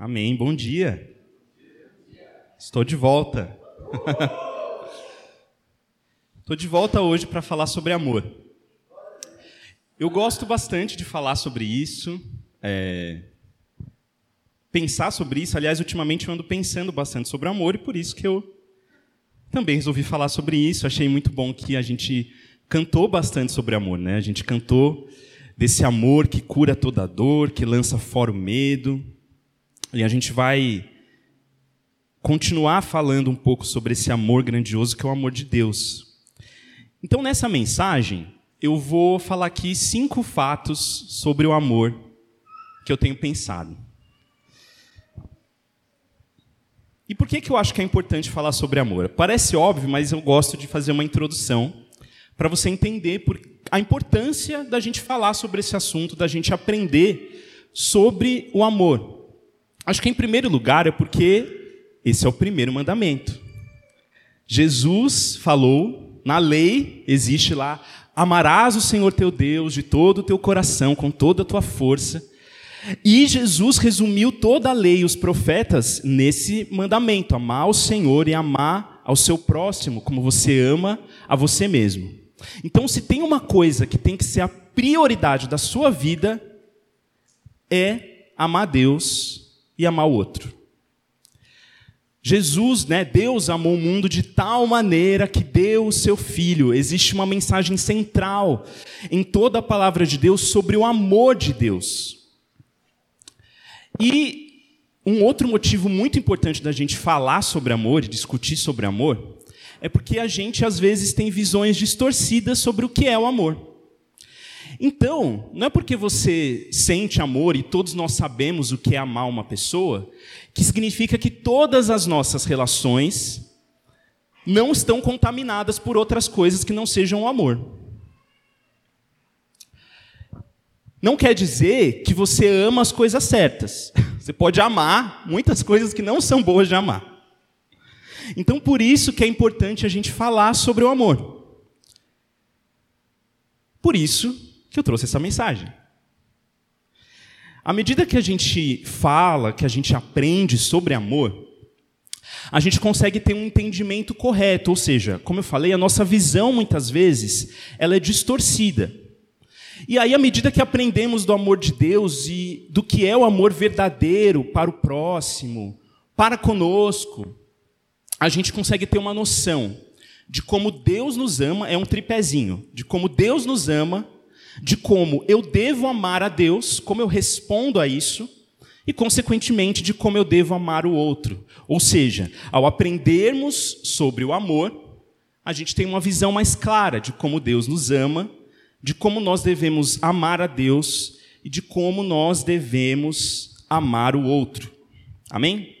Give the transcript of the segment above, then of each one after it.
Amém. Bom dia. Estou de volta. Estou de volta hoje para falar sobre amor. Eu gosto bastante de falar sobre isso, é... pensar sobre isso. Aliás, ultimamente eu ando pensando bastante sobre amor e por isso que eu também resolvi falar sobre isso. Achei muito bom que a gente cantou bastante sobre amor, né? A gente cantou desse amor que cura toda dor, que lança fora o medo. E a gente vai continuar falando um pouco sobre esse amor grandioso que é o amor de Deus. Então, nessa mensagem, eu vou falar aqui cinco fatos sobre o amor que eu tenho pensado. E por que, que eu acho que é importante falar sobre amor? Parece óbvio, mas eu gosto de fazer uma introdução para você entender a importância da gente falar sobre esse assunto, da gente aprender sobre o amor. Acho que em primeiro lugar é porque esse é o primeiro mandamento. Jesus falou, na lei existe lá, amarás o Senhor teu Deus de todo o teu coração, com toda a tua força. E Jesus resumiu toda a lei e os profetas nesse mandamento: amar o Senhor e amar ao seu próximo, como você ama a você mesmo. Então, se tem uma coisa que tem que ser a prioridade da sua vida, é amar Deus e amar o outro. Jesus, né, Deus amou o mundo de tal maneira que deu o seu filho. Existe uma mensagem central em toda a palavra de Deus sobre o amor de Deus. E um outro motivo muito importante da gente falar sobre amor e discutir sobre amor é porque a gente às vezes tem visões distorcidas sobre o que é o amor. Então, não é porque você sente amor e todos nós sabemos o que é amar uma pessoa, que significa que todas as nossas relações não estão contaminadas por outras coisas que não sejam o amor. Não quer dizer que você ama as coisas certas. Você pode amar muitas coisas que não são boas de amar. Então, por isso que é importante a gente falar sobre o amor. Por isso que eu trouxe essa mensagem. À medida que a gente fala, que a gente aprende sobre amor, a gente consegue ter um entendimento correto, ou seja, como eu falei, a nossa visão muitas vezes ela é distorcida. E aí, à medida que aprendemos do amor de Deus e do que é o amor verdadeiro para o próximo, para conosco, a gente consegue ter uma noção de como Deus nos ama, é um tripézinho, de como Deus nos ama, de como eu devo amar a Deus, como eu respondo a isso, e, consequentemente, de como eu devo amar o outro. Ou seja, ao aprendermos sobre o amor, a gente tem uma visão mais clara de como Deus nos ama, de como nós devemos amar a Deus e de como nós devemos amar o outro. Amém?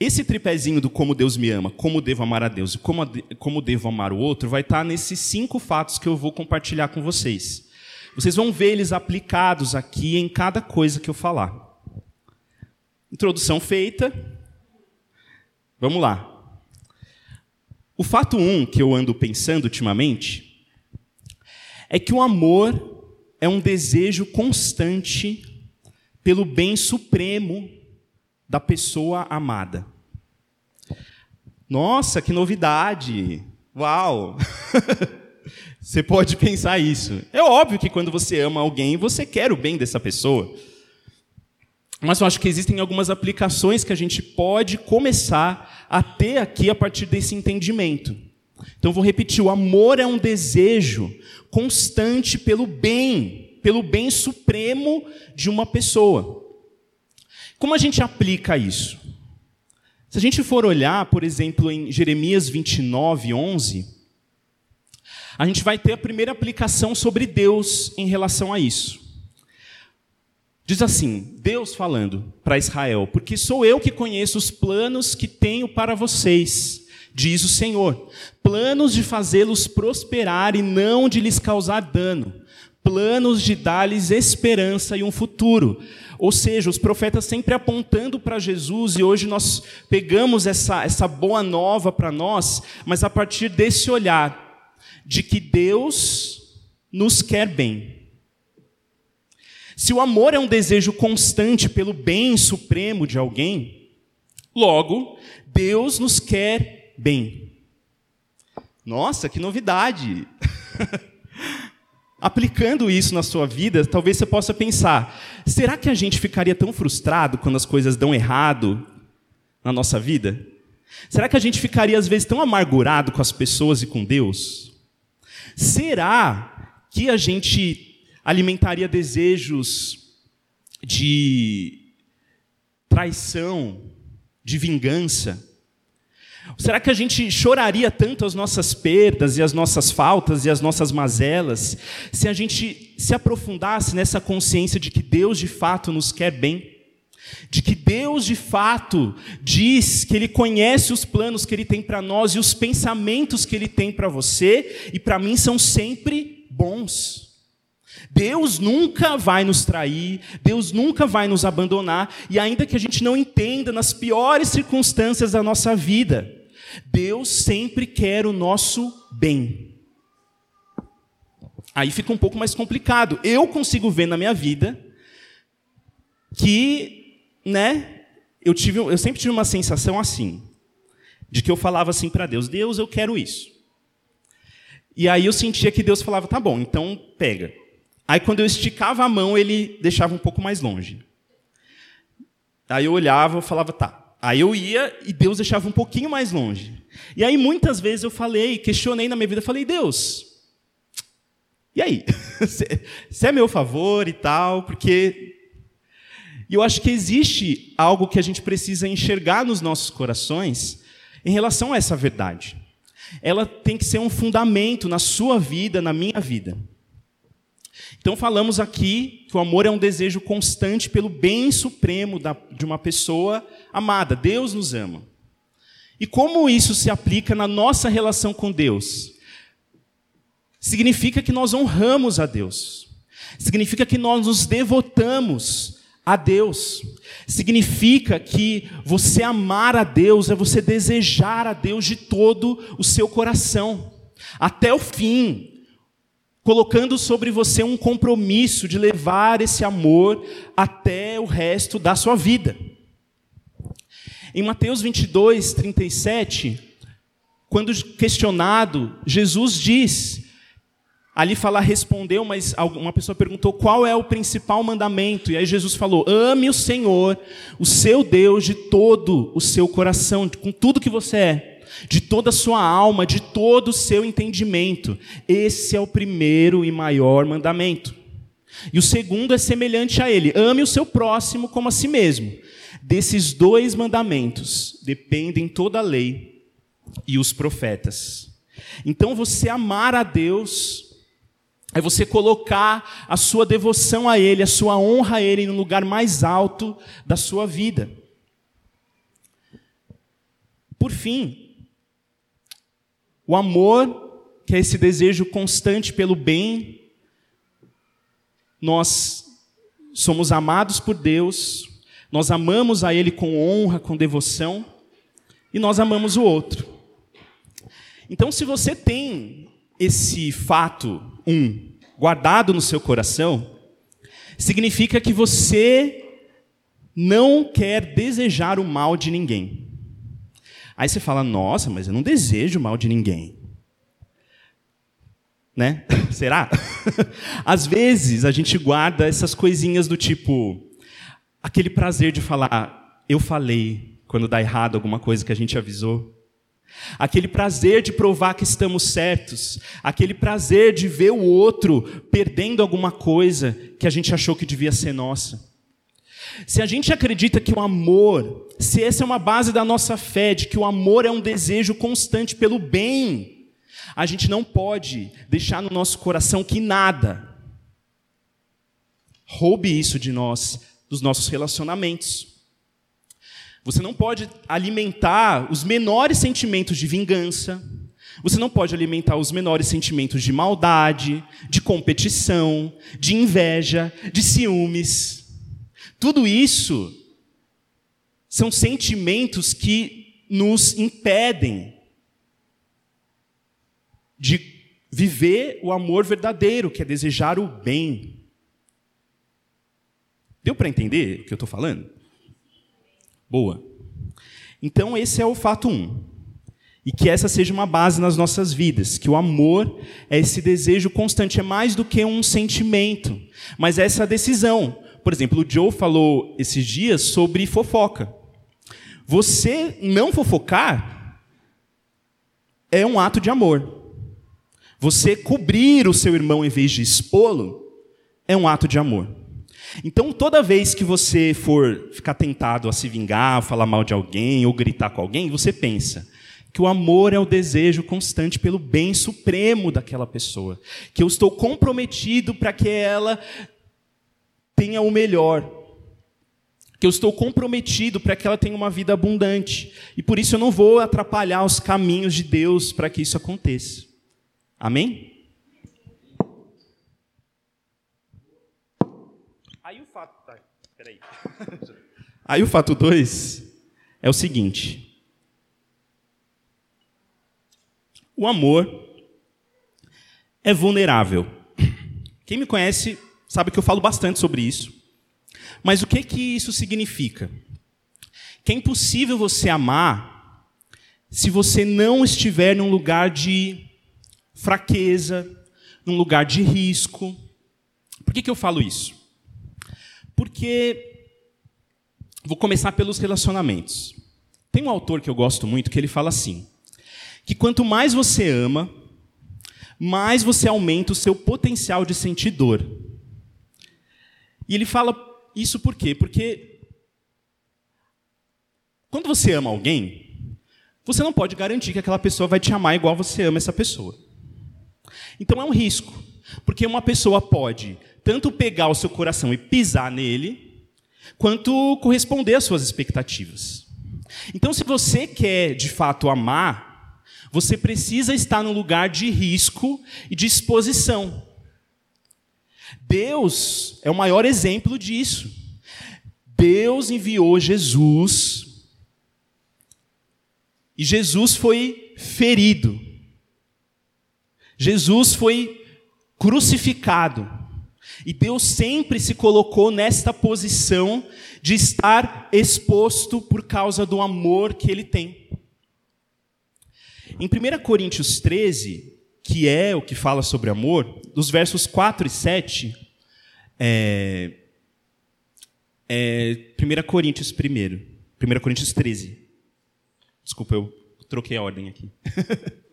Esse tripézinho do como Deus me ama, como devo amar a Deus e como, como devo amar o outro, vai estar nesses cinco fatos que eu vou compartilhar com vocês. Vocês vão ver eles aplicados aqui em cada coisa que eu falar. Introdução feita. Vamos lá. O fato um que eu ando pensando ultimamente é que o amor é um desejo constante pelo bem supremo da pessoa amada. Nossa, que novidade! Uau! você pode pensar isso. É óbvio que quando você ama alguém, você quer o bem dessa pessoa. Mas eu acho que existem algumas aplicações que a gente pode começar a ter aqui a partir desse entendimento. Então vou repetir: o amor é um desejo constante pelo bem, pelo bem supremo de uma pessoa. Como a gente aplica isso? Se a gente for olhar, por exemplo, em Jeremias 29, 11, a gente vai ter a primeira aplicação sobre Deus em relação a isso. Diz assim: Deus falando para Israel, porque sou eu que conheço os planos que tenho para vocês, diz o Senhor, planos de fazê-los prosperar e não de lhes causar dano, planos de dar-lhes esperança e um futuro. Ou seja, os profetas sempre apontando para Jesus, e hoje nós pegamos essa, essa boa nova para nós, mas a partir desse olhar de que Deus nos quer bem. Se o amor é um desejo constante pelo bem supremo de alguém, logo, Deus nos quer bem. Nossa, que novidade! Aplicando isso na sua vida, talvez você possa pensar: será que a gente ficaria tão frustrado quando as coisas dão errado na nossa vida? Será que a gente ficaria às vezes tão amargurado com as pessoas e com Deus? Será que a gente alimentaria desejos de traição, de vingança? Será que a gente choraria tanto as nossas perdas e as nossas faltas e as nossas mazelas se a gente se aprofundasse nessa consciência de que Deus de fato nos quer bem? De que Deus de fato diz que Ele conhece os planos que Ele tem para nós e os pensamentos que Ele tem para você e para mim são sempre bons. Deus nunca vai nos trair, Deus nunca vai nos abandonar, e ainda que a gente não entenda nas piores circunstâncias da nossa vida, Deus sempre quer o nosso bem. Aí fica um pouco mais complicado. Eu consigo ver na minha vida que, né, eu tive, eu sempre tive uma sensação assim, de que eu falava assim para Deus: Deus, eu quero isso. E aí eu sentia que Deus falava: tá bom, então pega. Aí quando eu esticava a mão, ele deixava um pouco mais longe. Aí eu olhava, e falava: tá. Aí eu ia e Deus deixava um pouquinho mais longe. E aí muitas vezes eu falei, questionei na minha vida, falei, Deus, e aí? Você é meu favor e tal, porque. E eu acho que existe algo que a gente precisa enxergar nos nossos corações em relação a essa verdade. Ela tem que ser um fundamento na sua vida, na minha vida. Então, falamos aqui que o amor é um desejo constante pelo bem supremo de uma pessoa amada. Deus nos ama. E como isso se aplica na nossa relação com Deus? Significa que nós honramos a Deus. Significa que nós nos devotamos a Deus. Significa que você amar a Deus é você desejar a Deus de todo o seu coração, até o fim, colocando sobre você um compromisso de levar esse amor até o resto da sua vida. Em Mateus 22, 37, quando questionado, Jesus diz, ali fala respondeu, mas uma pessoa perguntou qual é o principal mandamento, e aí Jesus falou: ame o Senhor, o seu Deus, de todo o seu coração, com tudo que você é, de toda a sua alma, de todo o seu entendimento. Esse é o primeiro e maior mandamento. E o segundo é semelhante a ele: ame o seu próximo como a si mesmo. Desses dois mandamentos dependem toda a lei e os profetas. Então, você amar a Deus é você colocar a sua devoção a Ele, a sua honra a Ele no lugar mais alto da sua vida. Por fim, o amor, que é esse desejo constante pelo bem, nós somos amados por Deus, nós amamos a Ele com honra, com devoção, e nós amamos o outro. Então, se você tem esse fato, um, guardado no seu coração, significa que você não quer desejar o mal de ninguém. Aí você fala, nossa, mas eu não desejo mal de ninguém. Né? Será? Às vezes a gente guarda essas coisinhas do tipo, aquele prazer de falar, eu falei quando dá errado alguma coisa que a gente avisou. Aquele prazer de provar que estamos certos, aquele prazer de ver o outro perdendo alguma coisa que a gente achou que devia ser nossa. Se a gente acredita que o amor, se essa é uma base da nossa fé, de que o amor é um desejo constante pelo bem, a gente não pode deixar no nosso coração que nada roube isso de nós, dos nossos relacionamentos. Você não pode alimentar os menores sentimentos de vingança. Você não pode alimentar os menores sentimentos de maldade, de competição, de inveja, de ciúmes. Tudo isso são sentimentos que nos impedem de viver o amor verdadeiro, que é desejar o bem Deu para entender o que eu estou falando? Boa. Então, esse é o fato 1. Um. E que essa seja uma base nas nossas vidas, que o amor é esse desejo constante, é mais do que um sentimento, mas é essa decisão. Por exemplo, o Joe falou esses dias sobre fofoca. Você não fofocar é um ato de amor. Você cobrir o seu irmão em vez de expô-lo é um ato de amor. Então, toda vez que você for ficar tentado a se vingar, falar mal de alguém ou gritar com alguém, você pensa que o amor é o desejo constante pelo bem supremo daquela pessoa, que eu estou comprometido para que ela tenha o melhor, que eu estou comprometido para que ela tenha uma vida abundante, e por isso eu não vou atrapalhar os caminhos de Deus para que isso aconteça. Amém? Aí o fato. Tá, peraí. Aí o fato 2 é o seguinte: o amor é vulnerável. Quem me conhece sabe que eu falo bastante sobre isso. Mas o que que isso significa? Que é impossível você amar se você não estiver num lugar de fraqueza, num lugar de risco. Por que, que eu falo isso? Porque vou começar pelos relacionamentos. Tem um autor que eu gosto muito que ele fala assim: que quanto mais você ama, mais você aumenta o seu potencial de sentir dor. E ele fala isso por quê? Porque quando você ama alguém, você não pode garantir que aquela pessoa vai te amar igual você ama essa pessoa. Então é um risco, porque uma pessoa pode tanto pegar o seu coração e pisar nele, quanto corresponder às suas expectativas. Então, se você quer de fato amar, você precisa estar num lugar de risco e de exposição. Deus é o maior exemplo disso. Deus enviou Jesus e Jesus foi ferido. Jesus foi crucificado. E Deus sempre se colocou nesta posição de estar exposto por causa do amor que ele tem. Em 1 Coríntios 13, que é o que fala sobre amor, dos versos 4 e 7, é, é 1 Coríntios 1, 1 Coríntios 13. Desculpa, eu troquei a ordem aqui.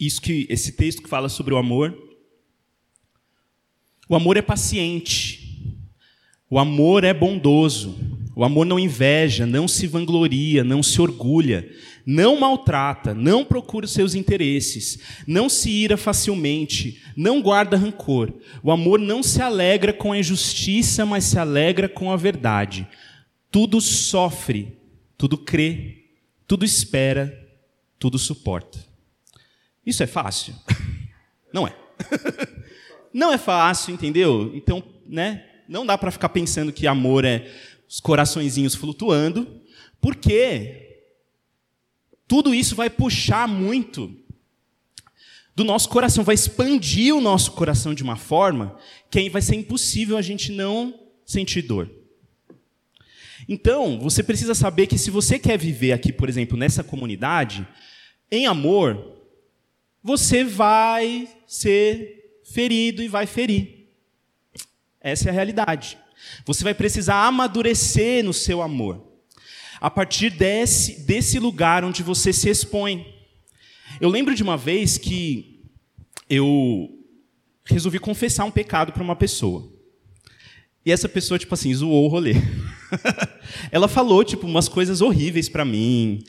isso que esse texto que fala sobre o amor. O amor é paciente. O amor é bondoso. O amor não inveja, não se vangloria, não se orgulha, não maltrata, não procura os seus interesses, não se ira facilmente, não guarda rancor. O amor não se alegra com a injustiça, mas se alegra com a verdade. Tudo sofre, tudo crê, tudo espera, tudo suporta. Isso é fácil? Não é. Não é fácil, entendeu? Então, né? Não dá para ficar pensando que amor é os coraçõezinhos flutuando, porque tudo isso vai puxar muito do nosso coração, vai expandir o nosso coração de uma forma que aí vai ser impossível a gente não sentir dor. Então, você precisa saber que se você quer viver aqui, por exemplo, nessa comunidade, em amor, você vai ser ferido e vai ferir. Essa é a realidade. Você vai precisar amadurecer no seu amor. A partir desse, desse lugar onde você se expõe. Eu lembro de uma vez que eu resolvi confessar um pecado para uma pessoa. E essa pessoa, tipo assim, zoou o rolê. ela falou, tipo, umas coisas horríveis para mim.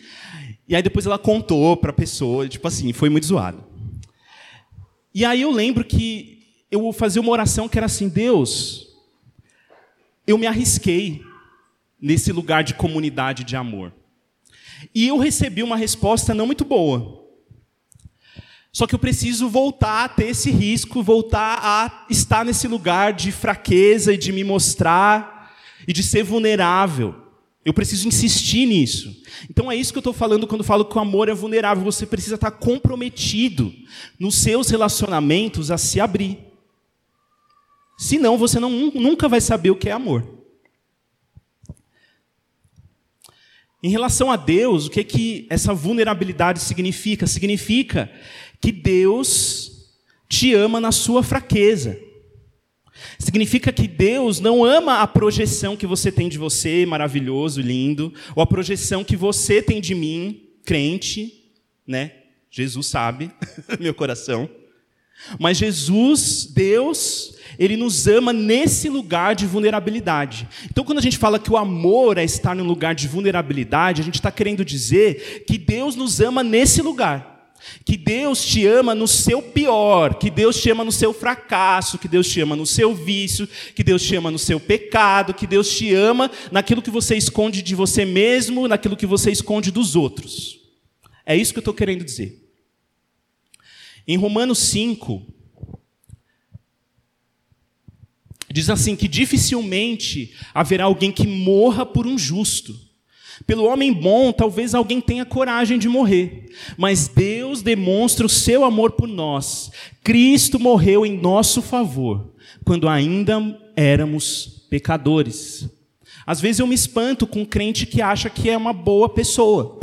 E aí depois ela contou para a pessoa, tipo assim, foi muito zoado. E aí eu lembro que eu fazia uma oração que era assim: Deus, eu me arrisquei nesse lugar de comunidade de amor. E eu recebi uma resposta não muito boa. Só que eu preciso voltar a ter esse risco, voltar a estar nesse lugar de fraqueza e de me mostrar e de ser vulnerável. Eu preciso insistir nisso. Então é isso que eu estou falando quando falo que o amor é vulnerável. Você precisa estar comprometido nos seus relacionamentos a se abrir. Senão você não, nunca vai saber o que é amor. Em relação a Deus, o que, que essa vulnerabilidade significa? Significa que Deus te ama na sua fraqueza. Significa que Deus não ama a projeção que você tem de você, maravilhoso, lindo, ou a projeção que você tem de mim, crente, né? Jesus sabe, meu coração. Mas Jesus, Deus, ele nos ama nesse lugar de vulnerabilidade. Então, quando a gente fala que o amor é estar num lugar de vulnerabilidade, a gente está querendo dizer que Deus nos ama nesse lugar. Que Deus te ama no seu pior, que Deus te ama no seu fracasso, que Deus te ama no seu vício, que Deus te ama no seu pecado, que Deus te ama naquilo que você esconde de você mesmo, naquilo que você esconde dos outros. É isso que eu estou querendo dizer. Em Romanos 5, diz assim: que dificilmente haverá alguém que morra por um justo pelo homem bom, talvez alguém tenha coragem de morrer, mas Deus demonstra o seu amor por nós. Cristo morreu em nosso favor, quando ainda éramos pecadores. Às vezes eu me espanto com um crente que acha que é uma boa pessoa.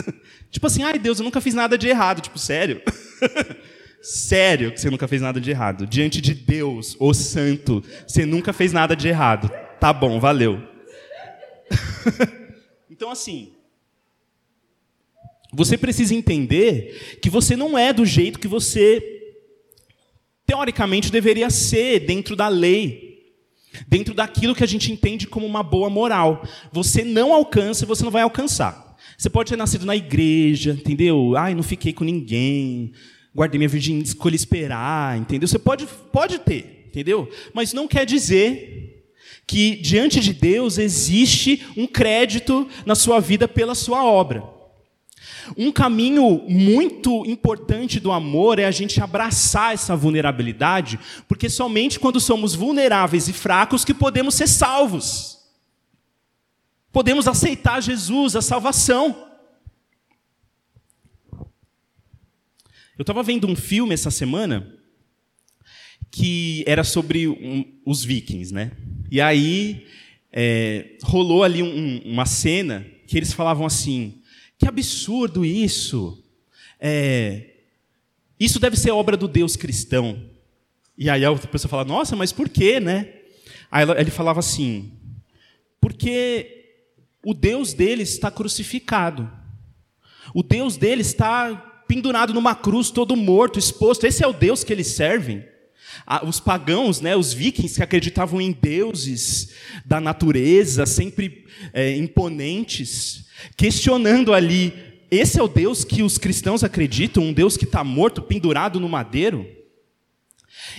tipo assim, ai Deus, eu nunca fiz nada de errado. Tipo, sério? sério que você nunca fez nada de errado. Diante de Deus, o Santo, você nunca fez nada de errado. Tá bom, valeu. Então, assim, você precisa entender que você não é do jeito que você, teoricamente, deveria ser dentro da lei, dentro daquilo que a gente entende como uma boa moral. Você não alcança você não vai alcançar. Você pode ter nascido na igreja, entendeu? Ai, não fiquei com ninguém, guardei minha virgindade, escolhi esperar, entendeu? Você pode, pode ter, entendeu? Mas não quer dizer que diante de Deus existe um crédito na sua vida pela sua obra. Um caminho muito importante do amor é a gente abraçar essa vulnerabilidade, porque somente quando somos vulneráveis e fracos que podemos ser salvos. Podemos aceitar Jesus, a salvação. Eu estava vendo um filme essa semana que era sobre um, os vikings, né? E aí é, rolou ali um, uma cena que eles falavam assim: que absurdo isso! É, isso deve ser obra do Deus cristão. E aí a outra pessoa fala: nossa, mas por quê, né? Aí ele falava assim: porque o Deus deles está crucificado. O Deus deles está pendurado numa cruz, todo morto, exposto. Esse é o Deus que eles servem os pagãos, né, os vikings que acreditavam em deuses da natureza, sempre é, imponentes, questionando ali: esse é o Deus que os cristãos acreditam, um Deus que está morto, pendurado no madeiro?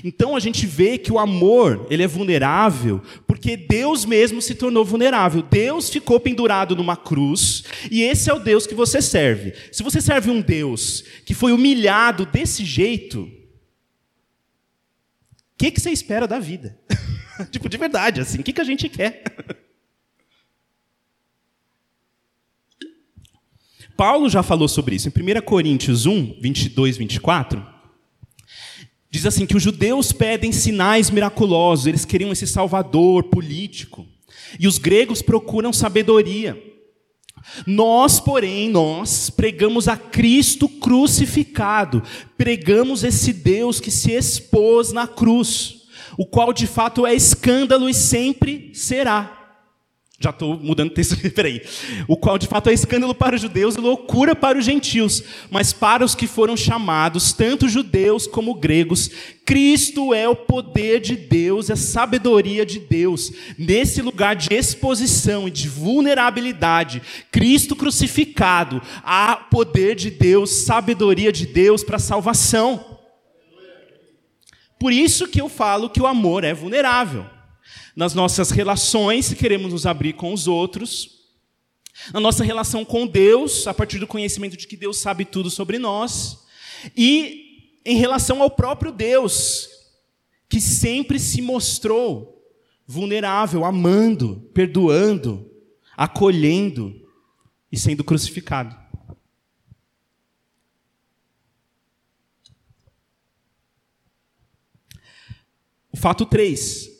Então a gente vê que o amor ele é vulnerável porque Deus mesmo se tornou vulnerável. Deus ficou pendurado numa cruz e esse é o Deus que você serve. Se você serve um Deus que foi humilhado desse jeito, que, que você espera da vida? tipo, de verdade, assim, o que, que a gente quer? Paulo já falou sobre isso. Em 1 Coríntios 1, 22, 24, diz assim que os judeus pedem sinais miraculosos, eles queriam esse salvador político. E os gregos procuram sabedoria. Nós, porém, nós pregamos a Cristo crucificado, pregamos esse Deus que se expôs na cruz, o qual de fato é escândalo e sempre será. Já estou mudando o texto, peraí. O qual de fato é escândalo para os judeus e loucura para os gentios, mas para os que foram chamados, tanto judeus como gregos, Cristo é o poder de Deus, a sabedoria de Deus. Nesse lugar de exposição e de vulnerabilidade, Cristo crucificado, há poder de Deus, sabedoria de Deus para salvação. Por isso que eu falo que o amor é vulnerável nas nossas relações, se queremos nos abrir com os outros, na nossa relação com Deus, a partir do conhecimento de que Deus sabe tudo sobre nós, e em relação ao próprio Deus, que sempre se mostrou vulnerável, amando, perdoando, acolhendo e sendo crucificado. O fato 3.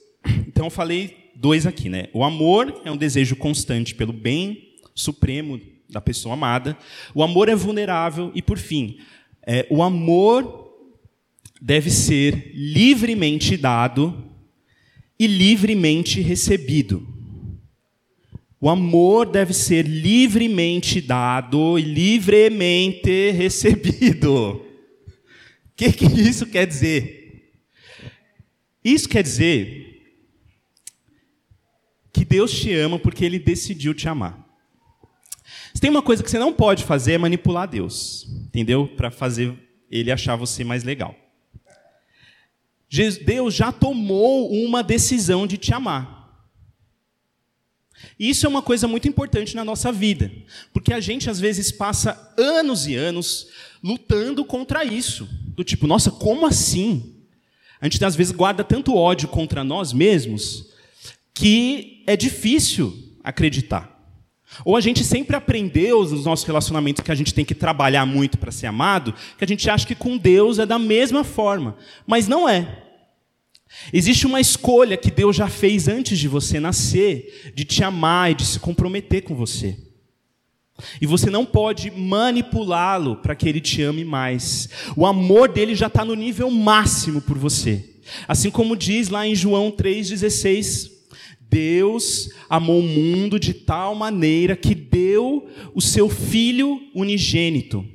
Então eu falei dois aqui, né? O amor é um desejo constante pelo bem supremo da pessoa amada. O amor é vulnerável e, por fim, é, o amor deve ser livremente dado e livremente recebido. O amor deve ser livremente dado e livremente recebido. O que, que isso quer dizer? Isso quer dizer que Deus te ama porque Ele decidiu te amar. Se tem uma coisa que você não pode fazer é manipular Deus, entendeu? Para fazer Ele achar você mais legal. Deus já tomou uma decisão de te amar. Isso é uma coisa muito importante na nossa vida, porque a gente às vezes passa anos e anos lutando contra isso. Do tipo, nossa, como assim? A gente às vezes guarda tanto ódio contra nós mesmos que é difícil acreditar. Ou a gente sempre aprendeu nos nossos relacionamentos que a gente tem que trabalhar muito para ser amado, que a gente acha que com Deus é da mesma forma, mas não é. Existe uma escolha que Deus já fez antes de você nascer, de te amar e de se comprometer com você. E você não pode manipulá-lo para que ele te ame mais. O amor dele já está no nível máximo por você. Assim como diz lá em João 3,16: Deus amou o mundo de tal maneira que deu o seu Filho unigênito,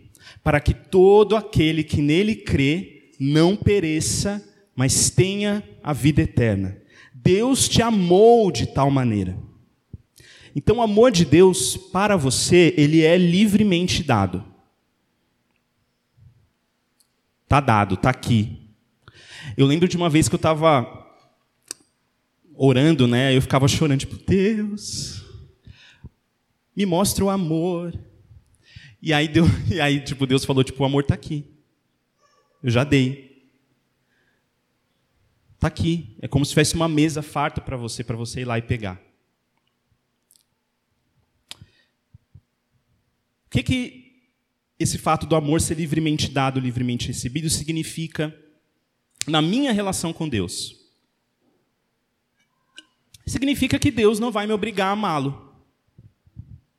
para que todo aquele que nele crê não pereça, mas tenha a vida eterna. Deus te amou de tal maneira. Então, o amor de Deus para você, ele é livremente dado. Tá dado, tá aqui. Eu lembro de uma vez que eu estava orando, né? Eu ficava chorando, tipo, Deus, me mostra o amor. E aí, deu, e aí tipo, Deus falou, tipo, o amor está aqui. Eu já dei. Está aqui. É como se tivesse uma mesa farta para você, para você ir lá e pegar. O que, que esse fato do amor ser livremente dado, livremente recebido, significa na minha relação com Deus? Significa que Deus não vai me obrigar a amá-lo.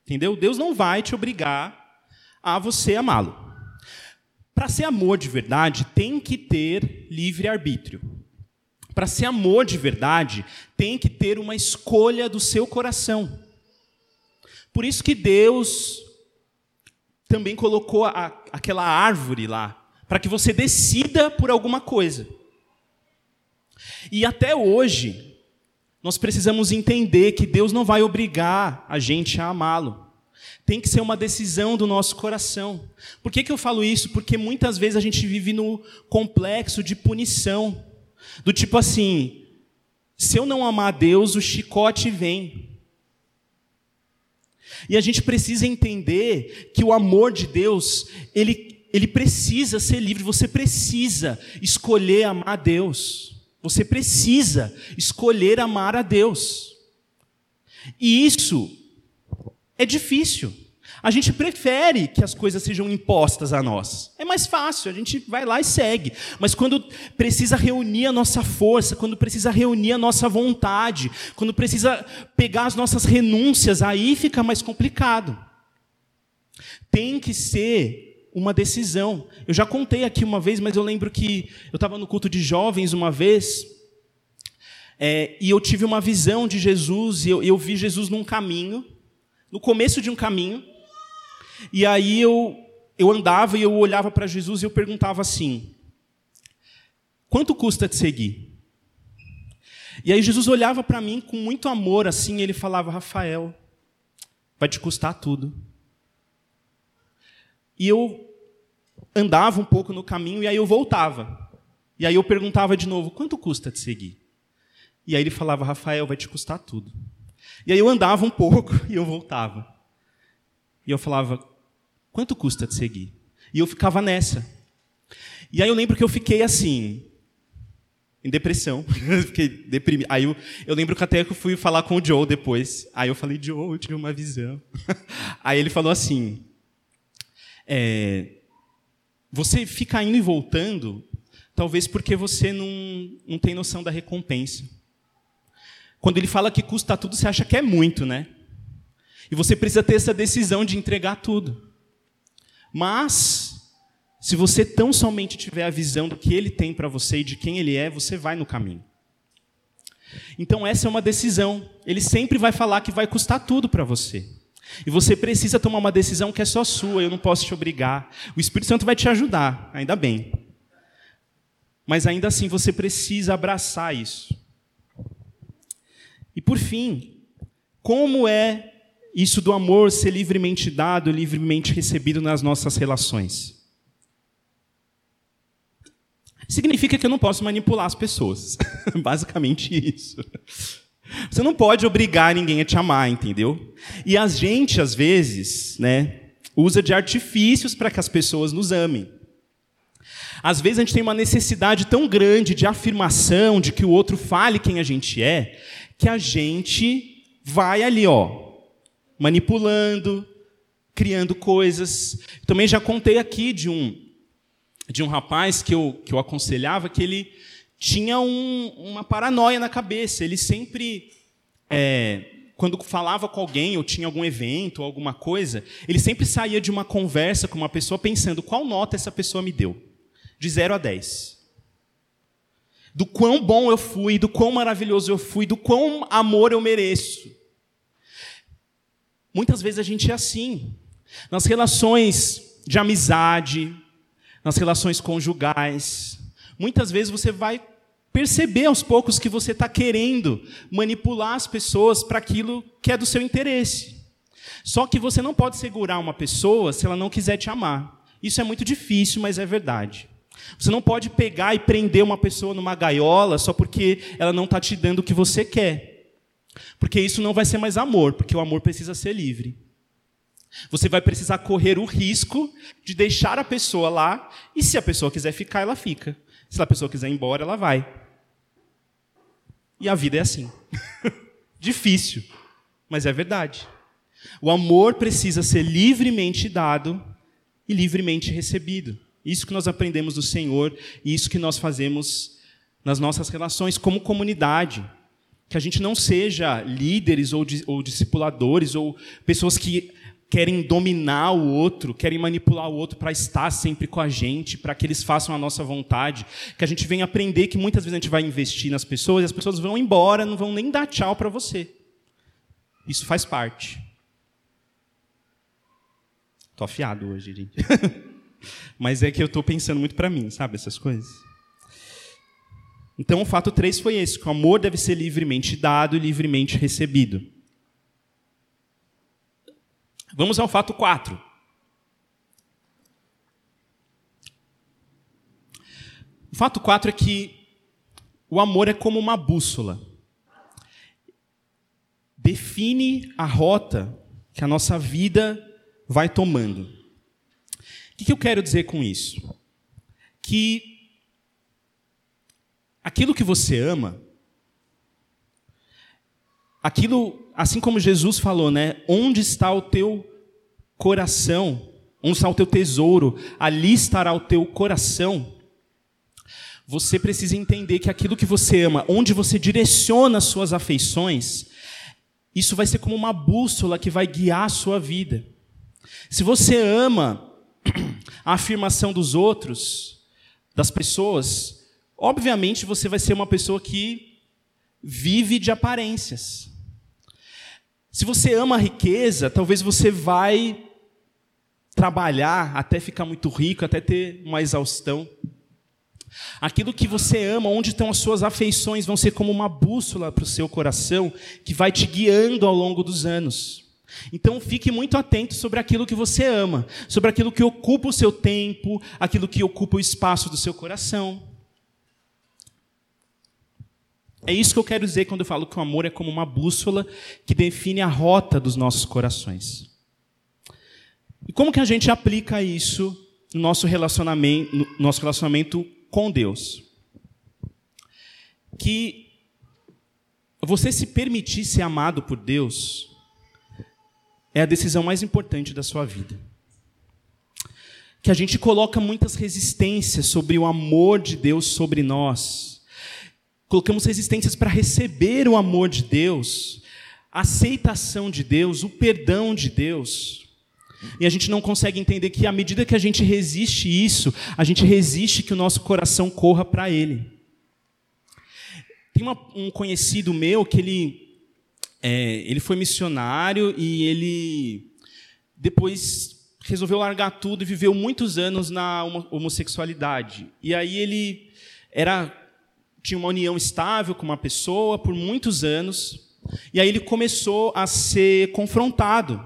Entendeu? Deus não vai te obrigar a você amá-lo. Para ser amor de verdade, tem que ter livre-arbítrio. Para ser amor de verdade, tem que ter uma escolha do seu coração. Por isso que Deus também colocou a, aquela árvore lá, para que você decida por alguma coisa. E até hoje, nós precisamos entender que Deus não vai obrigar a gente a amá-lo. Tem que ser uma decisão do nosso coração. Por que, que eu falo isso? Porque muitas vezes a gente vive no complexo de punição. Do tipo assim, se eu não amar Deus, o chicote vem. E a gente precisa entender que o amor de Deus, ele, ele precisa ser livre, você precisa escolher amar Deus. Você precisa escolher amar a Deus. E isso é difícil. A gente prefere que as coisas sejam impostas a nós. É mais fácil, a gente vai lá e segue. Mas quando precisa reunir a nossa força, quando precisa reunir a nossa vontade, quando precisa pegar as nossas renúncias, aí fica mais complicado. Tem que ser uma decisão. Eu já contei aqui uma vez, mas eu lembro que eu estava no culto de jovens uma vez, é, e eu tive uma visão de Jesus, e eu, eu vi Jesus num caminho, no começo de um caminho, e aí eu, eu andava e eu olhava para Jesus e eu perguntava assim: quanto custa te seguir? E aí Jesus olhava para mim com muito amor assim, e ele falava: Rafael, vai te custar tudo. E eu andava um pouco no caminho e aí eu voltava. E aí eu perguntava de novo: quanto custa te seguir? E aí ele falava: Rafael, vai te custar tudo. E aí eu andava um pouco e eu voltava. E eu falava: quanto custa te seguir? E eu ficava nessa. E aí eu lembro que eu fiquei assim. em depressão, fiquei deprimido. Aí eu, eu lembro que até que eu fui falar com o Joe depois. Aí eu falei, Joe, eu tive uma visão. Aí ele falou assim: é, você fica indo e voltando, talvez porque você não, não tem noção da recompensa. Quando ele fala que custa tudo, você acha que é muito, né? E você precisa ter essa decisão de entregar tudo. Mas, se você tão somente tiver a visão do que ele tem para você e de quem ele é, você vai no caminho. Então, essa é uma decisão. Ele sempre vai falar que vai custar tudo para você. E você precisa tomar uma decisão que é só sua, eu não posso te obrigar. O Espírito Santo vai te ajudar, ainda bem. Mas ainda assim você precisa abraçar isso. E por fim, como é isso do amor ser livremente dado, livremente recebido nas nossas relações? Significa que eu não posso manipular as pessoas. Basicamente isso. Você não pode obrigar ninguém a te amar, entendeu? E a gente, às vezes, né, usa de artifícios para que as pessoas nos amem. Às vezes a gente tem uma necessidade tão grande de afirmação, de que o outro fale quem a gente é, que a gente vai ali, ó, manipulando, criando coisas. Também já contei aqui de um de um rapaz que eu, que eu aconselhava que ele tinha um, uma paranoia na cabeça. Ele sempre, é, quando falava com alguém ou tinha algum evento ou alguma coisa, ele sempre saía de uma conversa com uma pessoa pensando qual nota essa pessoa me deu, de 0 a 10 do quão bom eu fui, do quão maravilhoso eu fui, do quão amor eu mereço. Muitas vezes a gente é assim. Nas relações de amizade, nas relações conjugais, muitas vezes você vai perceber aos poucos que você está querendo manipular as pessoas para aquilo que é do seu interesse. Só que você não pode segurar uma pessoa se ela não quiser te amar. Isso é muito difícil, mas é verdade. Você não pode pegar e prender uma pessoa numa gaiola só porque ela não está te dando o que você quer. Porque isso não vai ser mais amor, porque o amor precisa ser livre. Você vai precisar correr o risco de deixar a pessoa lá, e se a pessoa quiser ficar, ela fica. Se a pessoa quiser ir embora, ela vai. E a vida é assim. Difícil, mas é verdade. O amor precisa ser livremente dado e livremente recebido. Isso que nós aprendemos do Senhor e isso que nós fazemos nas nossas relações como comunidade. Que a gente não seja líderes ou, ou discipuladores ou pessoas que querem dominar o outro, querem manipular o outro para estar sempre com a gente, para que eles façam a nossa vontade. Que a gente venha aprender que muitas vezes a gente vai investir nas pessoas e as pessoas vão embora, não vão nem dar tchau para você. Isso faz parte. Estou afiado hoje, gente. Mas é que eu estou pensando muito para mim, sabe, essas coisas. Então, o fato 3 foi esse: que o amor deve ser livremente dado e livremente recebido. Vamos ao fato 4. O fato 4 é que o amor é como uma bússola. Define a rota que a nossa vida vai tomando. O que eu quero dizer com isso? Que aquilo que você ama, aquilo, assim como Jesus falou, né? Onde está o teu coração? Onde está o teu tesouro? Ali estará o teu coração. Você precisa entender que aquilo que você ama, onde você direciona as suas afeições, isso vai ser como uma bússola que vai guiar a sua vida. Se você ama a afirmação dos outros, das pessoas, obviamente você vai ser uma pessoa que vive de aparências. Se você ama a riqueza, talvez você vai trabalhar até ficar muito rico, até ter uma exaustão. Aquilo que você ama, onde estão as suas afeições, vão ser como uma bússola para o seu coração que vai te guiando ao longo dos anos. Então fique muito atento sobre aquilo que você ama, sobre aquilo que ocupa o seu tempo, aquilo que ocupa o espaço do seu coração. É isso que eu quero dizer quando eu falo que o amor é como uma bússola que define a rota dos nossos corações. E como que a gente aplica isso no nosso relacionamento, no nosso relacionamento com Deus? que você se permitir ser amado por Deus é a decisão mais importante da sua vida. Que a gente coloca muitas resistências sobre o amor de Deus sobre nós. Colocamos resistências para receber o amor de Deus, a aceitação de Deus, o perdão de Deus. E a gente não consegue entender que à medida que a gente resiste isso, a gente resiste que o nosso coração corra para Ele. Tem uma, um conhecido meu que ele, é, ele foi missionário e ele depois resolveu largar tudo e viveu muitos anos na homossexualidade. E aí ele era tinha uma união estável com uma pessoa por muitos anos. E aí ele começou a ser confrontado.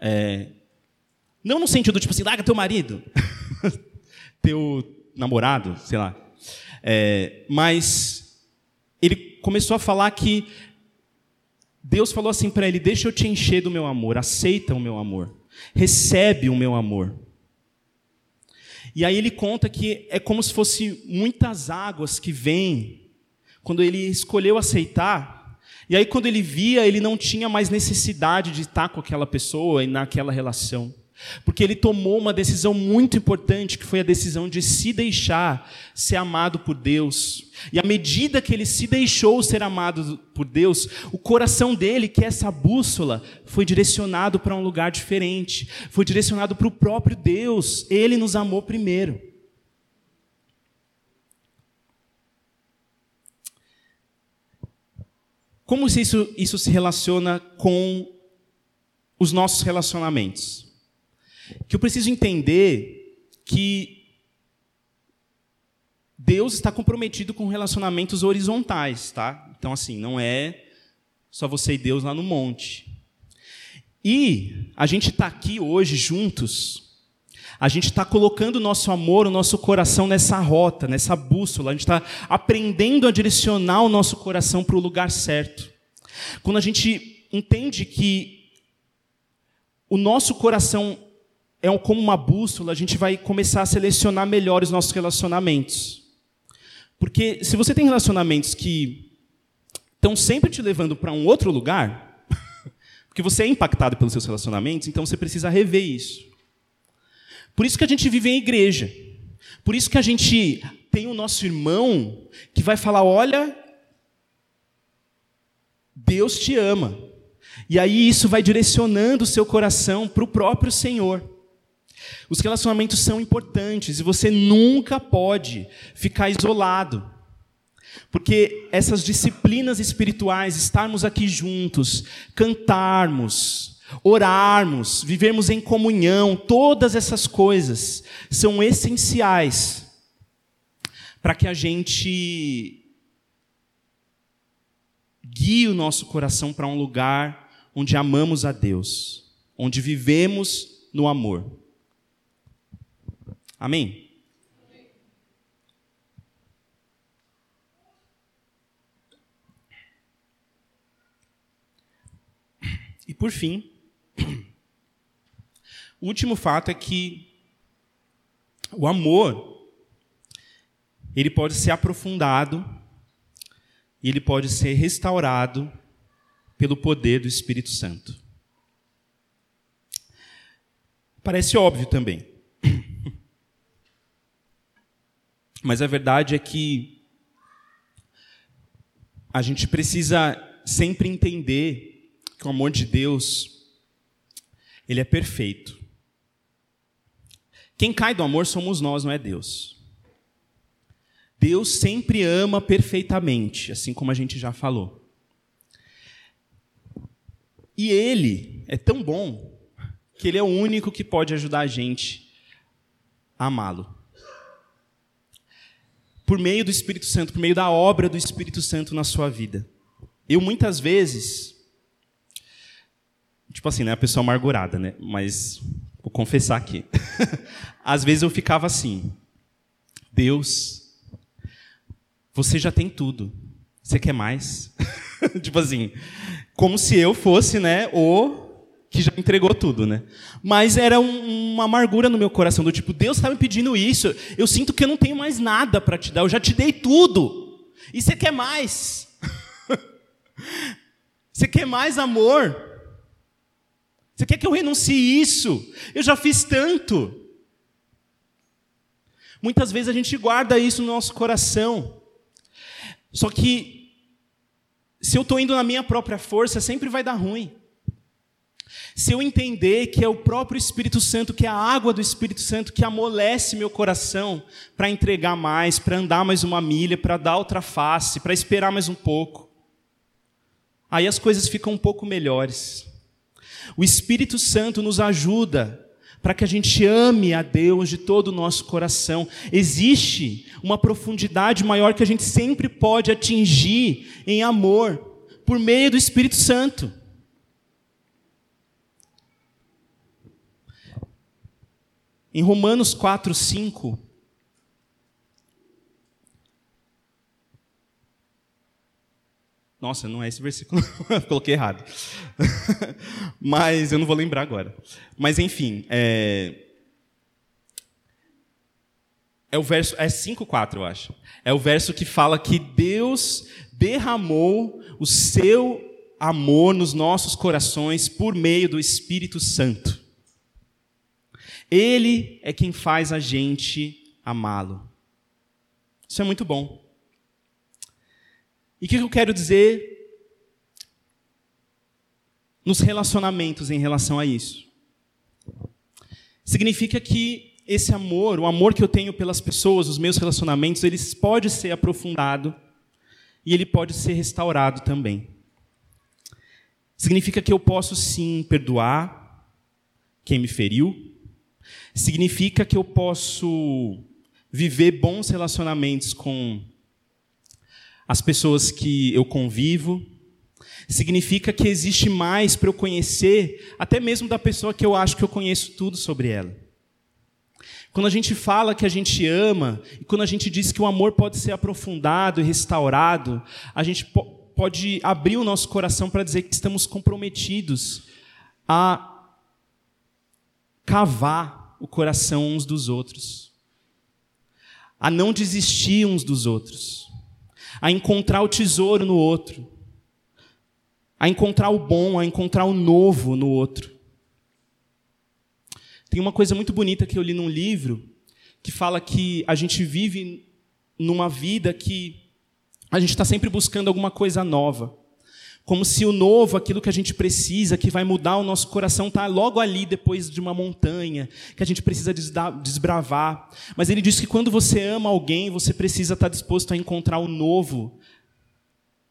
É, não no sentido tipo assim, larga teu marido, teu namorado, sei lá. É, mas ele começou a falar que Deus falou assim para ele: Deixa eu te encher do meu amor, aceita o meu amor, recebe o meu amor. E aí ele conta que é como se fosse muitas águas que vêm quando ele escolheu aceitar. E aí, quando ele via, ele não tinha mais necessidade de estar com aquela pessoa e naquela relação. Porque ele tomou uma decisão muito importante, que foi a decisão de se deixar ser amado por Deus. E à medida que ele se deixou ser amado por Deus, o coração dele, que é essa bússola, foi direcionado para um lugar diferente, foi direcionado para o próprio Deus. Ele nos amou primeiro. Como isso, isso se relaciona com os nossos relacionamentos? que eu preciso entender que Deus está comprometido com relacionamentos horizontais, tá? Então, assim, não é só você e Deus lá no monte. E a gente está aqui hoje juntos, a gente está colocando o nosso amor, o nosso coração nessa rota, nessa bússola, a gente está aprendendo a direcionar o nosso coração para o lugar certo. Quando a gente entende que o nosso coração é como uma bússola, a gente vai começar a selecionar melhor os nossos relacionamentos. Porque se você tem relacionamentos que estão sempre te levando para um outro lugar, porque você é impactado pelos seus relacionamentos, então você precisa rever isso. Por isso que a gente vive em igreja. Por isso que a gente tem o nosso irmão que vai falar: olha, Deus te ama. E aí isso vai direcionando o seu coração para o próprio Senhor. Os relacionamentos são importantes e você nunca pode ficar isolado. Porque essas disciplinas espirituais, estarmos aqui juntos, cantarmos, orarmos, vivermos em comunhão, todas essas coisas são essenciais para que a gente guie o nosso coração para um lugar onde amamos a Deus, onde vivemos no amor. Amém? E por fim, o último fato é que o amor ele pode ser aprofundado e ele pode ser restaurado pelo poder do Espírito Santo. Parece óbvio também. Mas a verdade é que a gente precisa sempre entender que o amor de Deus ele é perfeito. Quem cai do amor somos nós, não é Deus. Deus sempre ama perfeitamente, assim como a gente já falou. E Ele é tão bom que Ele é o único que pode ajudar a gente a amá-lo por meio do Espírito Santo, por meio da obra do Espírito Santo na sua vida. Eu muitas vezes, tipo assim, não é a pessoa amargurada, né? Mas vou confessar aqui. Às vezes eu ficava assim: Deus, você já tem tudo. Você quer mais? tipo assim, como se eu fosse, né, o que já entregou tudo, né? Mas era um, uma amargura no meu coração, do tipo, Deus está me pedindo isso, eu sinto que eu não tenho mais nada para te dar, eu já te dei tudo. E você quer mais. você quer mais amor. Você quer que eu renuncie isso? Eu já fiz tanto. Muitas vezes a gente guarda isso no nosso coração. Só que, se eu estou indo na minha própria força, sempre vai dar ruim. Se eu entender que é o próprio Espírito Santo, que é a água do Espírito Santo que amolece meu coração para entregar mais, para andar mais uma milha, para dar outra face, para esperar mais um pouco, aí as coisas ficam um pouco melhores. O Espírito Santo nos ajuda para que a gente ame a Deus de todo o nosso coração. Existe uma profundidade maior que a gente sempre pode atingir em amor por meio do Espírito Santo. Em Romanos 4, 5. Nossa, não é esse versículo, coloquei errado. Mas eu não vou lembrar agora. Mas enfim, é, é o verso, é 5,4, eu acho. É o verso que fala que Deus derramou o seu amor nos nossos corações por meio do Espírito Santo. Ele é quem faz a gente amá-lo. Isso é muito bom. E o que eu quero dizer nos relacionamentos em relação a isso? Significa que esse amor, o amor que eu tenho pelas pessoas, os meus relacionamentos, eles pode ser aprofundado e ele pode ser restaurado também. Significa que eu posso sim perdoar quem me feriu, significa que eu posso viver bons relacionamentos com as pessoas que eu convivo. Significa que existe mais para eu conhecer, até mesmo da pessoa que eu acho que eu conheço tudo sobre ela. Quando a gente fala que a gente ama, e quando a gente diz que o amor pode ser aprofundado e restaurado, a gente pode abrir o nosso coração para dizer que estamos comprometidos a cavar o coração uns dos outros, a não desistir uns dos outros, a encontrar o tesouro no outro, a encontrar o bom, a encontrar o novo no outro. Tem uma coisa muito bonita que eu li num livro que fala que a gente vive numa vida que a gente está sempre buscando alguma coisa nova. Como se o novo, aquilo que a gente precisa, que vai mudar o nosso coração, está logo ali depois de uma montanha, que a gente precisa desbravar. Mas ele diz que quando você ama alguém, você precisa estar tá disposto a encontrar o novo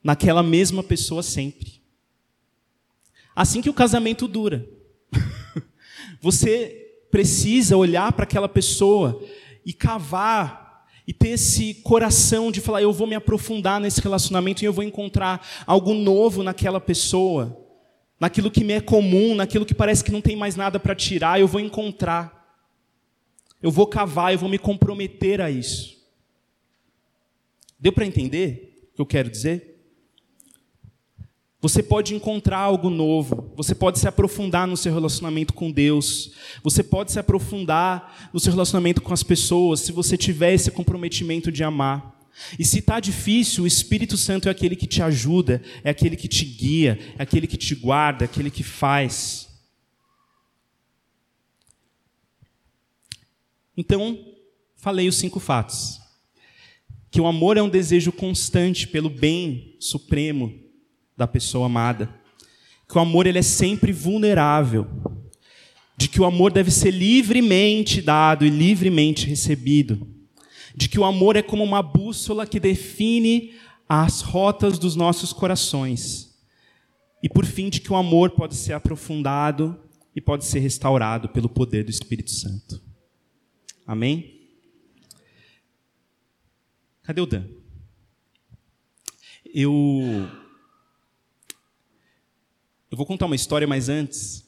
naquela mesma pessoa sempre. Assim que o casamento dura. Você precisa olhar para aquela pessoa e cavar e ter esse coração de falar, eu vou me aprofundar nesse relacionamento e eu vou encontrar algo novo naquela pessoa, naquilo que me é comum, naquilo que parece que não tem mais nada para tirar, eu vou encontrar. Eu vou cavar, eu vou me comprometer a isso. Deu para entender o que eu quero dizer? Você pode encontrar algo novo, você pode se aprofundar no seu relacionamento com Deus, você pode se aprofundar no seu relacionamento com as pessoas, se você tiver esse comprometimento de amar. E se está difícil, o Espírito Santo é aquele que te ajuda, é aquele que te guia, é aquele que te guarda, é aquele que faz. Então, falei os cinco fatos. Que o amor é um desejo constante pelo bem supremo da pessoa amada. Que o amor ele é sempre vulnerável. De que o amor deve ser livremente dado e livremente recebido. De que o amor é como uma bússola que define as rotas dos nossos corações. E por fim, de que o amor pode ser aprofundado e pode ser restaurado pelo poder do Espírito Santo. Amém? Cadê o Dan? Eu eu vou contar uma história, mas antes,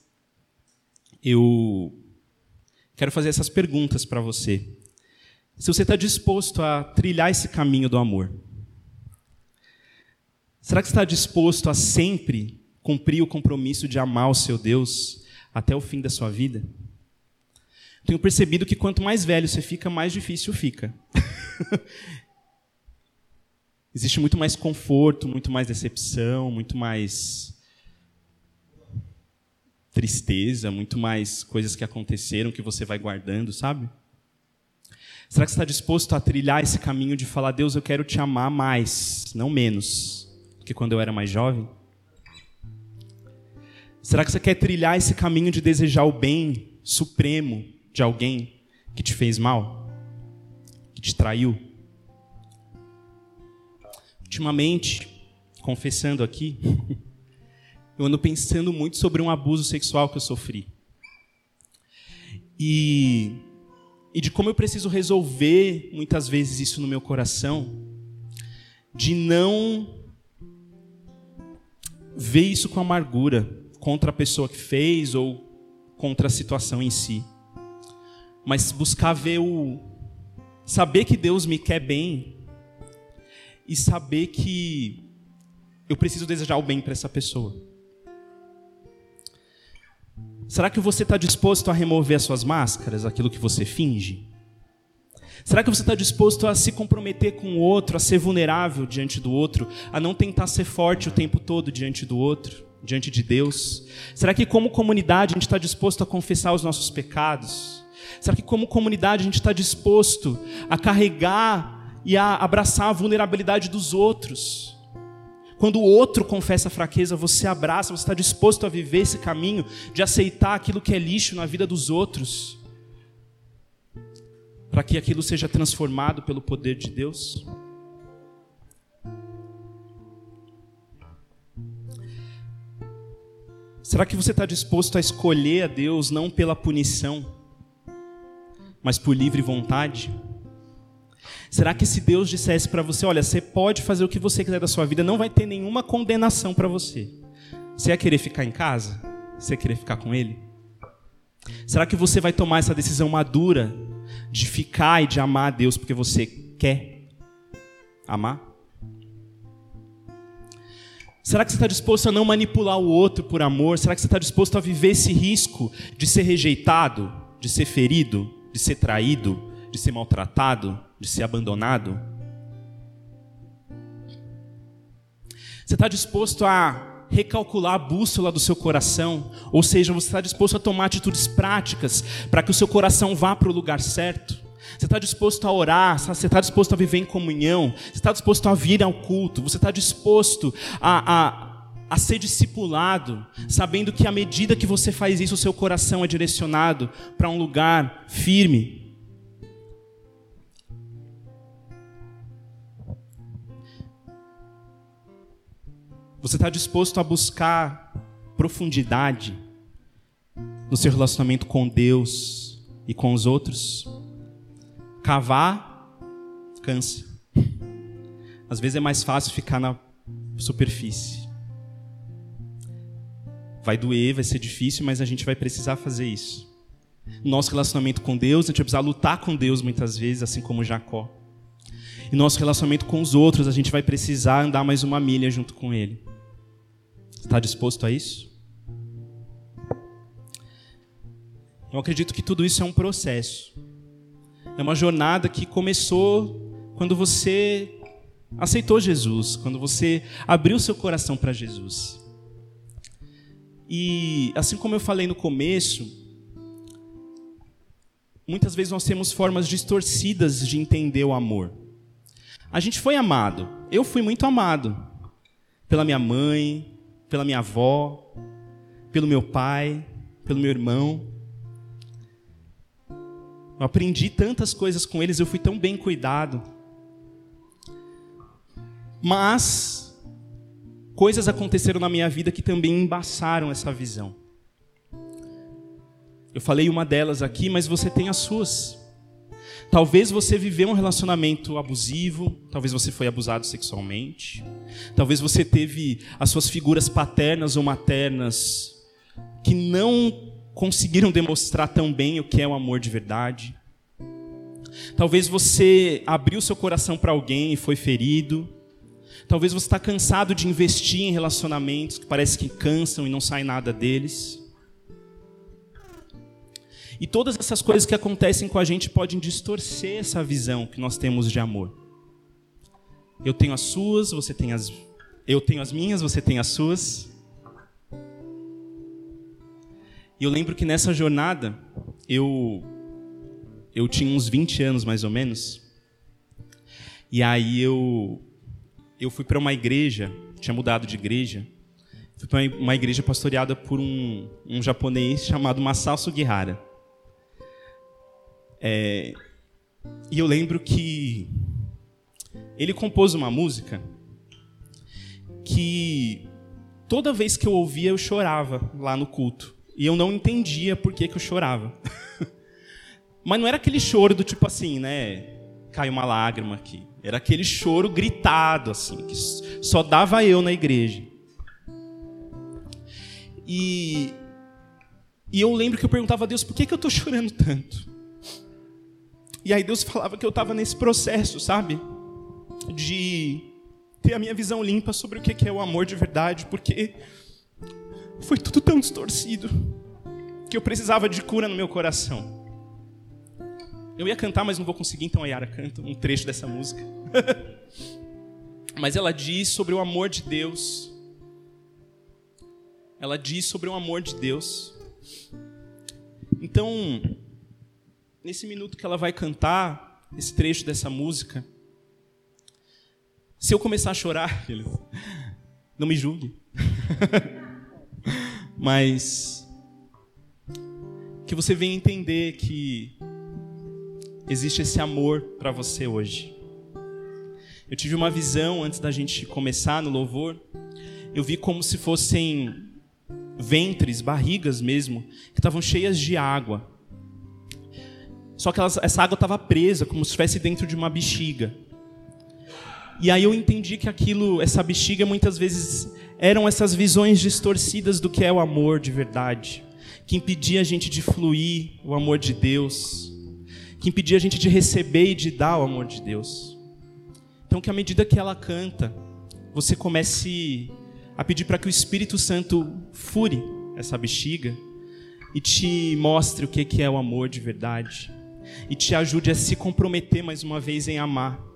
eu quero fazer essas perguntas para você. Se você está disposto a trilhar esse caminho do amor, será que está disposto a sempre cumprir o compromisso de amar o seu Deus até o fim da sua vida? Tenho percebido que quanto mais velho você fica, mais difícil fica. existe muito mais conforto, muito mais decepção, muito mais tristeza, muito mais coisas que aconteceram que você vai guardando, sabe? Será que você está disposto a trilhar esse caminho de falar, Deus, eu quero te amar mais, não menos, do que quando eu era mais jovem? Será que você quer trilhar esse caminho de desejar o bem supremo de alguém que te fez mal? Que te traiu? Ultimamente, confessando aqui, eu ando pensando muito sobre um abuso sexual que eu sofri. E, e de como eu preciso resolver muitas vezes isso no meu coração, de não ver isso com amargura contra a pessoa que fez ou contra a situação em si. Mas buscar ver o. Saber que Deus me quer bem e saber que eu preciso desejar o bem para essa pessoa. Será que você está disposto a remover as suas máscaras, aquilo que você finge? Será que você está disposto a se comprometer com o outro, a ser vulnerável diante do outro, a não tentar ser forte o tempo todo diante do outro? diante de Deus? Será que, como comunidade, a gente está disposto a confessar os nossos pecados? Será que, como comunidade, a gente está disposto a carregar e a abraçar a vulnerabilidade dos outros? Quando o outro confessa a fraqueza, você abraça, você está disposto a viver esse caminho de aceitar aquilo que é lixo na vida dos outros, para que aquilo seja transformado pelo poder de Deus? Será que você está disposto a escolher a Deus não pela punição, mas por livre vontade? Será que se Deus dissesse para você, olha, você pode fazer o que você quiser da sua vida, não vai ter nenhuma condenação para você? Você ia querer ficar em casa? Você ia querer ficar com Ele? Será que você vai tomar essa decisão madura de ficar e de amar a Deus porque você quer amar? Será que você está disposto a não manipular o outro por amor? Será que você está disposto a viver esse risco de ser rejeitado, de ser ferido, de ser traído, de ser maltratado, de ser abandonado? Você está disposto a recalcular a bússola do seu coração? Ou seja, você está disposto a tomar atitudes práticas para que o seu coração vá para o lugar certo? Você está disposto a orar? Você está disposto a viver em comunhão? Você está disposto a vir ao culto? Você está disposto a, a, a ser discipulado, sabendo que à medida que você faz isso, o seu coração é direcionado para um lugar firme? Você está disposto a buscar profundidade no seu relacionamento com Deus e com os outros? Cavar cansa. Às vezes é mais fácil ficar na superfície. Vai doer, vai ser difícil, mas a gente vai precisar fazer isso. Nosso relacionamento com Deus, a gente vai precisar lutar com Deus muitas vezes, assim como Jacó. E nosso relacionamento com os outros, a gente vai precisar andar mais uma milha junto com Ele. Está disposto a isso? Eu acredito que tudo isso é um processo. É uma jornada que começou quando você aceitou Jesus, quando você abriu seu coração para Jesus. E assim como eu falei no começo, muitas vezes nós temos formas distorcidas de entender o amor. A gente foi amado. Eu fui muito amado pela minha mãe, pela minha avó, pelo meu pai, pelo meu irmão. Eu aprendi tantas coisas com eles, eu fui tão bem cuidado. Mas coisas aconteceram na minha vida que também embaçaram essa visão. Eu falei uma delas aqui, mas você tem as suas. Talvez você viveu um relacionamento abusivo, talvez você foi abusado sexualmente, talvez você teve as suas figuras paternas ou maternas que não conseguiram demonstrar tão bem o que é o amor de verdade. Talvez você abriu seu coração para alguém e foi ferido. Talvez você está cansado de investir em relacionamentos que parece que cansam e não sai nada deles. E todas essas coisas que acontecem com a gente podem distorcer essa visão que nós temos de amor. Eu tenho as suas, você tem as. Eu tenho as minhas, você tem as suas. E eu lembro que nessa jornada, eu. Eu tinha uns 20 anos mais ou menos. E aí eu. Eu fui para uma igreja, tinha mudado de igreja. Fui para uma igreja pastoreada por um, um japonês chamado Masao Sugihara. É, e eu lembro que ele compôs uma música que toda vez que eu ouvia eu chorava lá no culto. E eu não entendia por que, que eu chorava. Mas não era aquele choro do tipo assim, né? Cai uma lágrima aqui. Era aquele choro gritado, assim, que só dava eu na igreja. E, e eu lembro que eu perguntava a Deus, por que, que eu estou chorando tanto? E aí Deus falava que eu estava nesse processo, sabe? De ter a minha visão limpa sobre o que é o amor de verdade, porque foi tudo tão distorcido que eu precisava de cura no meu coração. Eu ia cantar, mas não vou conseguir, então a Yara canta um trecho dessa música. mas ela diz sobre o amor de Deus. Ela diz sobre o amor de Deus. Então, nesse minuto que ela vai cantar esse trecho dessa música, se eu começar a chorar, não me julgue. Mas que você venha entender que existe esse amor para você hoje. Eu tive uma visão antes da gente começar no louvor. Eu vi como se fossem ventres, barrigas mesmo, que estavam cheias de água. Só que elas, essa água estava presa, como se estivesse dentro de uma bexiga. E aí eu entendi que aquilo, essa bexiga, muitas vezes eram essas visões distorcidas do que é o amor de verdade, que impedia a gente de fluir o amor de Deus, que impedia a gente de receber e de dar o amor de Deus. Então, que à medida que ela canta, você comece a pedir para que o Espírito Santo fure essa bexiga e te mostre o que é o amor de verdade e te ajude a se comprometer mais uma vez em amar.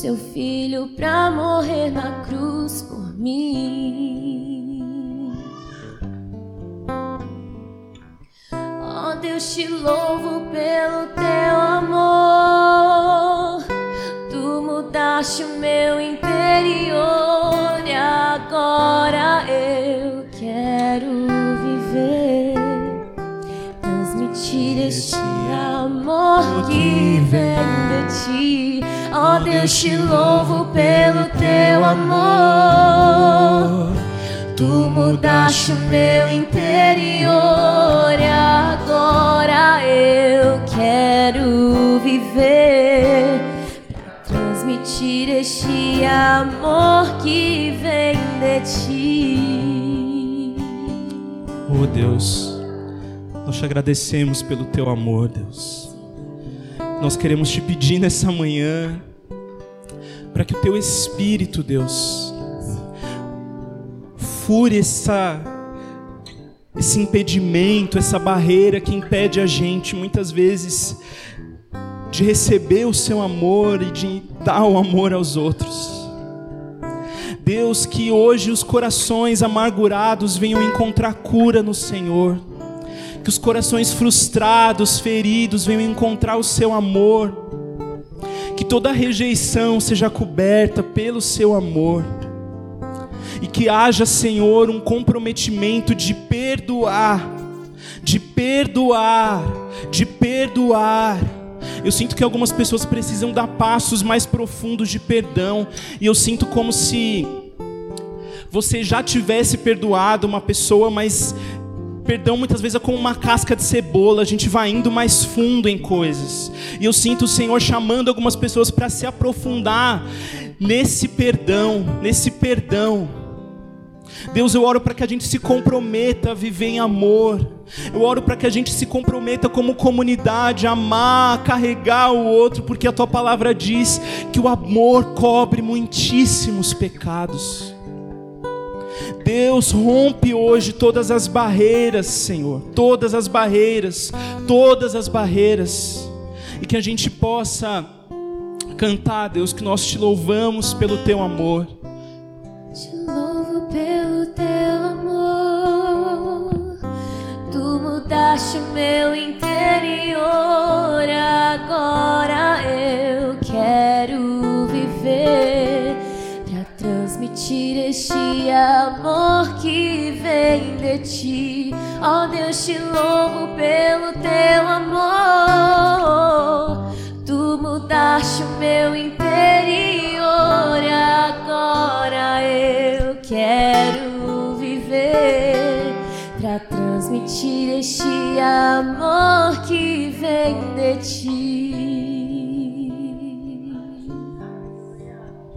Seu filho pra morrer na cruz por mim. Oh Deus, te louvo pelo teu amor. Tu mudaste o meu interior e agora eu quero viver, transmitir este amor que vem de ti. Oh Deus, te louvo pelo teu amor. Tu mudaste o meu interior e agora eu quero viver pra transmitir este amor que vem de ti. Oh Deus, nós te agradecemos pelo teu amor, Deus. Nós queremos te pedir nessa manhã para que o teu espírito, Deus, fure essa esse impedimento, essa barreira que impede a gente muitas vezes de receber o seu amor e de dar o amor aos outros. Deus, que hoje os corações amargurados venham encontrar cura no Senhor, que os corações frustrados, feridos venham encontrar o seu amor, que toda rejeição seja coberta pelo seu amor e que haja, Senhor, um comprometimento de perdoar, de perdoar, de perdoar. Eu sinto que algumas pessoas precisam dar passos mais profundos de perdão, e eu sinto como se você já tivesse perdoado uma pessoa, mas perdão muitas vezes é como uma casca de cebola, a gente vai indo mais fundo em coisas. E eu sinto o Senhor chamando algumas pessoas para se aprofundar nesse perdão, nesse perdão. Deus, eu oro para que a gente se comprometa a viver em amor. Eu oro para que a gente se comprometa como comunidade, a amar, a carregar o outro, porque a tua palavra diz que o amor cobre muitíssimos pecados. Deus, rompe hoje todas as barreiras, Senhor, todas as barreiras, todas as barreiras, e que a gente possa cantar, Deus, que nós te louvamos pelo teu amor. Te louvo pelo teu amor. Tu mudaste o meu interior. Agora transmitir este amor que vem de ti. Ó oh, Deus, te louvo pelo teu amor. Tu mudaste o meu interior. Agora eu quero viver para transmitir este amor que vem de ti.